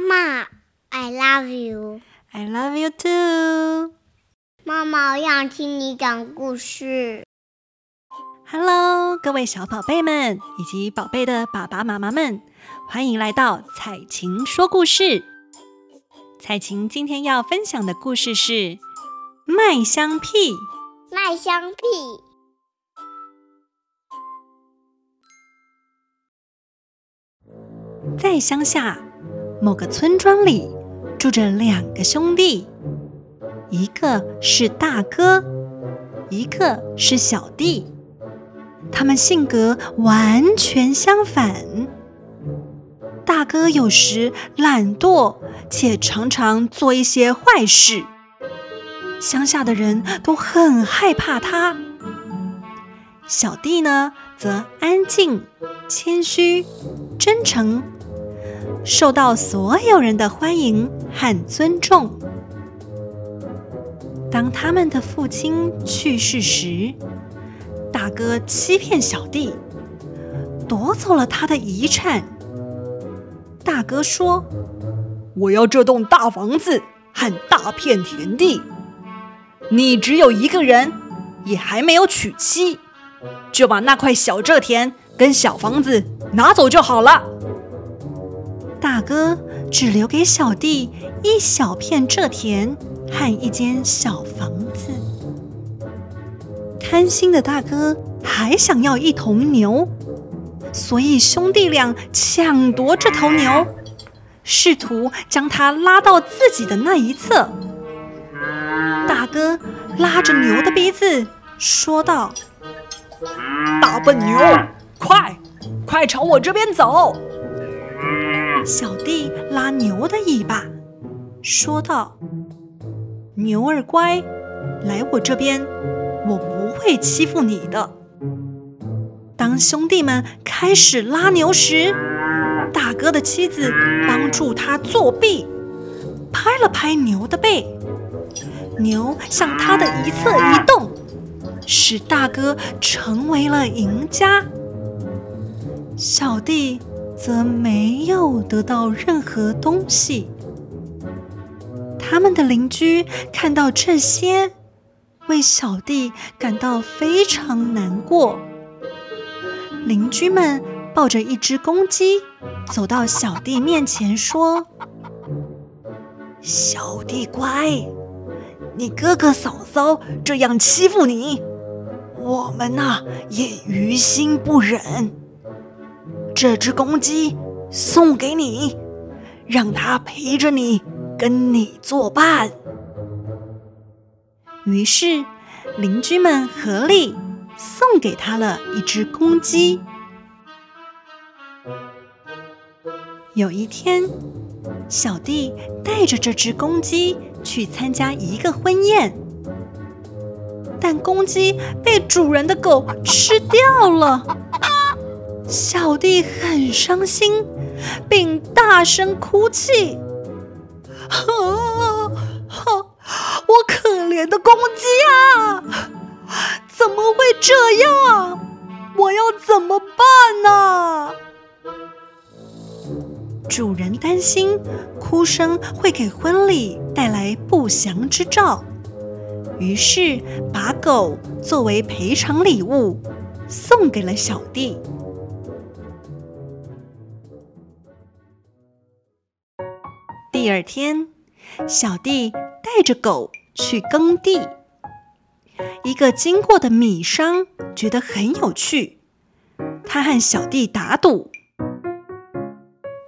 妈妈，I love you。I love you too。妈妈，我想听你讲故事。Hello，各位小宝贝们以及宝贝的爸爸妈妈们，欢迎来到彩晴说故事。彩晴今天要分享的故事是《麦香屁》。麦香屁。在乡下某个村庄里，住着两个兄弟，一个是大哥，一个是小弟。他们性格完全相反。大哥有时懒惰，且常常做一些坏事，乡下的人都很害怕他。小弟呢，则安静、谦虚、真诚，受到所有人的欢迎和尊重。当他们的父亲去世时，大哥欺骗小弟，夺走了他的遗产。大哥说：“我要这栋大房子和大片田地。你只有一个人，也还没有娶妻，就把那块小蔗田跟小房子拿走就好了。”大哥只留给小弟一小片蔗田和一间小房子。贪心的大哥还想要一头牛，所以兄弟俩抢夺这头牛，试图将它拉到自己的那一侧。大哥拉着牛的鼻子说道：“大笨牛，快，快朝我这边走！”小弟拉牛的尾巴，说道：“牛儿乖，来我这边，我不会欺负你的。”当兄弟们开始拉牛时，大哥的妻子帮助他作弊，拍了拍牛的背，牛向他的一侧移动，使大哥成为了赢家。小弟。则没有得到任何东西。他们的邻居看到这些，为小弟感到非常难过。邻居们抱着一只公鸡，走到小弟面前说：“小弟乖，你哥哥嫂嫂这样欺负你，我们呐也于心不忍。”这只公鸡送给你，让它陪着你，跟你作伴。于是，邻居们合力送给他了一只公鸡。有一天，小弟带着这只公鸡去参加一个婚宴，但公鸡被主人的狗吃掉了。小弟很伤心，并大声哭泣。啊，我可怜的公鸡啊，怎么会这样？我要怎么办呢？主人担心哭声会给婚礼带来不祥之兆，于是把狗作为赔偿礼物送给了小弟。第二天，小弟带着狗去耕地。一个经过的米商觉得很有趣，他和小弟打赌：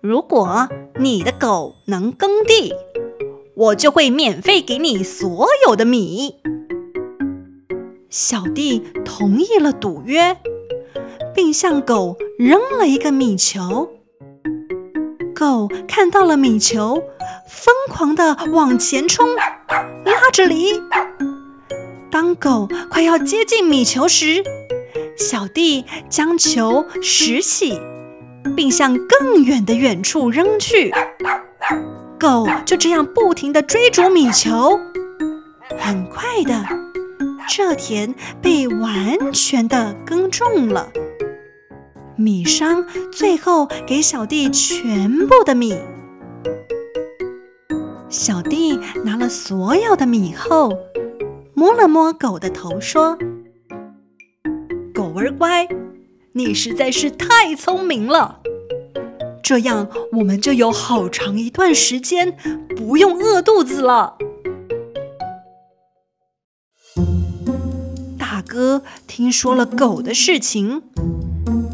如果你的狗能耕地，我就会免费给你所有的米。小弟同意了赌约，并向狗扔了一个米球。狗看到了米球。疯狂地往前冲，拉着犁。当狗快要接近米球时，小弟将球拾起，并向更远的远处扔去。狗就这样不停地追逐米球。很快的，这田被完全的耕种了。米商最后给小弟全部的米。小弟拿了所有的米后，摸了摸狗的头，说：“狗儿乖，你实在是太聪明了。这样我们就有好长一段时间不用饿肚子了。”大哥听说了狗的事情，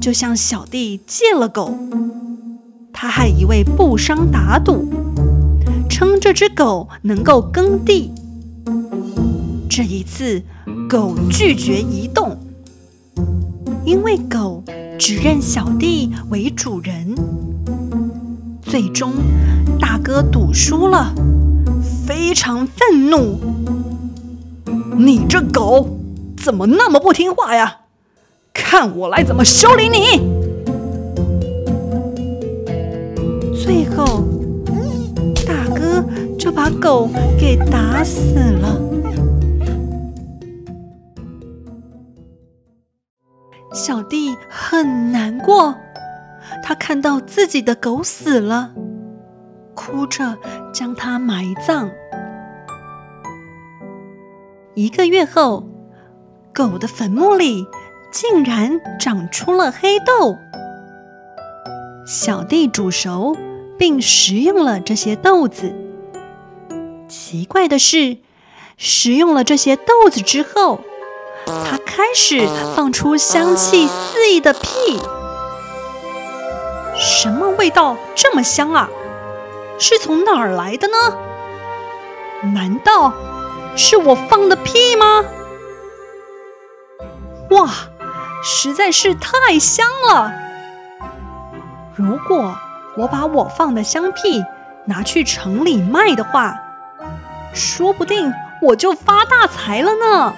就向小弟借了狗。他还以为不伤打赌。称这只狗能够耕地。这一次，狗拒绝移动，因为狗只认小弟为主人。最终，大哥赌输了，非常愤怒：“你这狗怎么那么不听话呀？看我来怎么修理你！”最后。把狗给打死了。小弟很难过，他看到自己的狗死了，哭着将它埋葬。一个月后，狗的坟墓里竟然长出了黑豆。小弟煮熟并食用了这些豆子。奇怪的是，食用了这些豆子之后，它开始放出香气四溢的屁。什么味道这么香啊？是从哪儿来的呢？难道是我放的屁吗？哇，实在是太香了！如果我把我放的香屁拿去城里卖的话，说不定我就发大财了呢！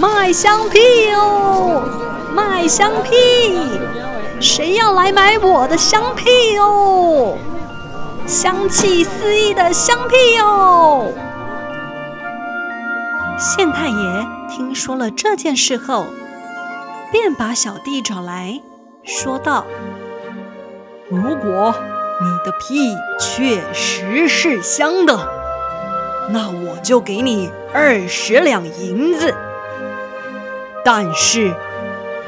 卖香屁哦，卖香屁！谁要来买我的香屁哦？香气四溢的香屁哦！县太爷听说了这件事后，便把小弟找来说道：“如果……”你的屁确实是香的，那我就给你二十两银子。但是，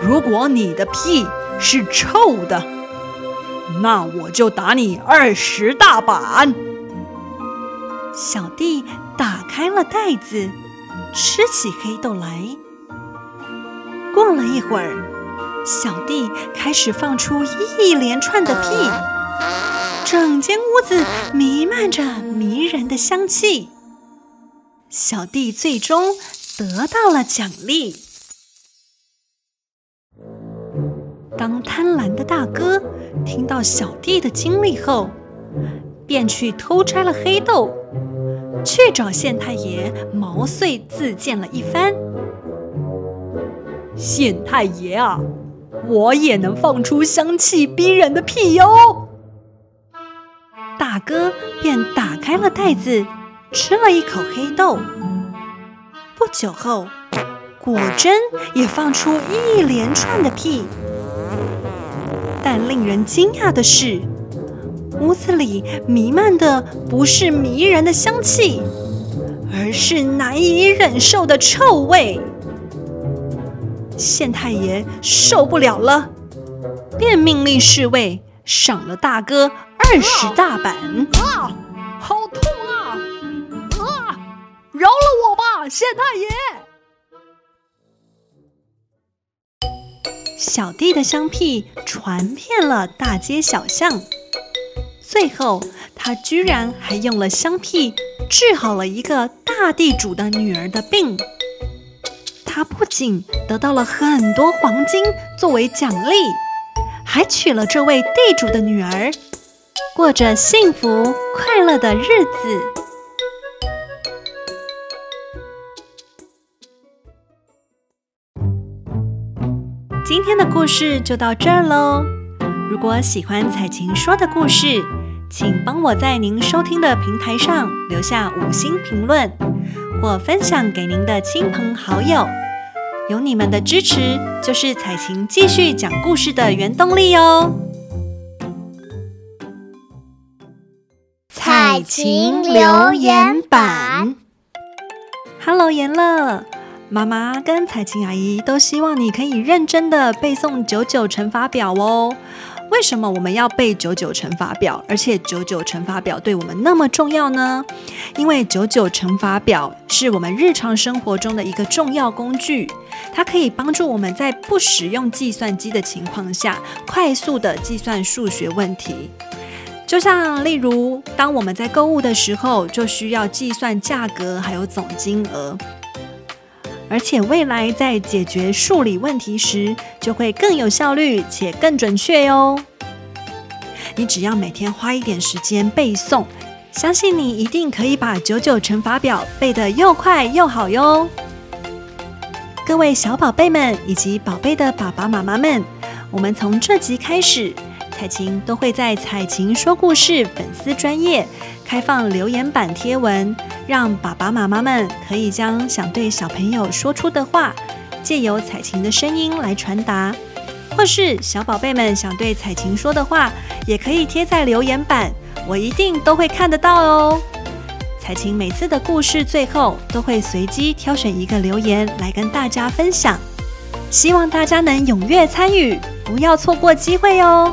如果你的屁是臭的，那我就打你二十大板。小弟打开了袋子，吃起黑豆来。过了一会儿，小弟开始放出一连串的屁。整间屋子弥漫着迷人的香气，小弟最终得到了奖励。当贪婪的大哥听到小弟的经历后，便去偷摘了黑豆，去找县太爷毛遂自荐了一番。县太爷啊，我也能放出香气逼人的屁哟！大哥便打开了袋子，吃了一口黑豆。不久后，果真也放出一连串的屁。但令人惊讶的是，屋子里弥漫的不是迷人的香气，而是难以忍受的臭味。县太爷受不了了，便命令侍卫赏了大哥。二十大板啊！好痛啊！啊！饶了我吧，县太爷！小弟的香屁传遍了大街小巷，最后他居然还用了香屁治好了一个大地主的女儿的病。他不仅得到了很多黄金作为奖励，还娶了这位地主的女儿。过着幸福快乐的日子。今天的故事就到这儿喽。如果喜欢彩琴说的故事，请帮我在您收听的平台上留下五星评论，或分享给您的亲朋好友。有你们的支持，就是彩琴继续讲故事的原动力哦。彩晴留言板。Hello，妍乐，妈妈跟彩晴阿姨都希望你可以认真的背诵九九乘法表哦。为什么我们要背九九乘法表？而且九九乘法表对我们那么重要呢？因为九九乘法表是我们日常生活中的一个重要工具，它可以帮助我们在不使用计算机的情况下，快速地计算数学问题。就像例如，当我们在购物的时候，就需要计算价格还有总金额。而且未来在解决数理问题时，就会更有效率且更准确哟。你只要每天花一点时间背诵，相信你一定可以把九九乘法表背得又快又好哟。各位小宝贝们以及宝贝的爸爸妈妈们，我们从这集开始，彩晴都会在彩晴说故事粉丝专页开放留言板贴文。让爸爸妈妈们可以将想对小朋友说出的话，借由彩晴的声音来传达，或是小宝贝们想对彩晴说的话，也可以贴在留言板，我一定都会看得到哦。彩晴每次的故事最后都会随机挑选一个留言来跟大家分享，希望大家能踊跃参与，不要错过机会哦。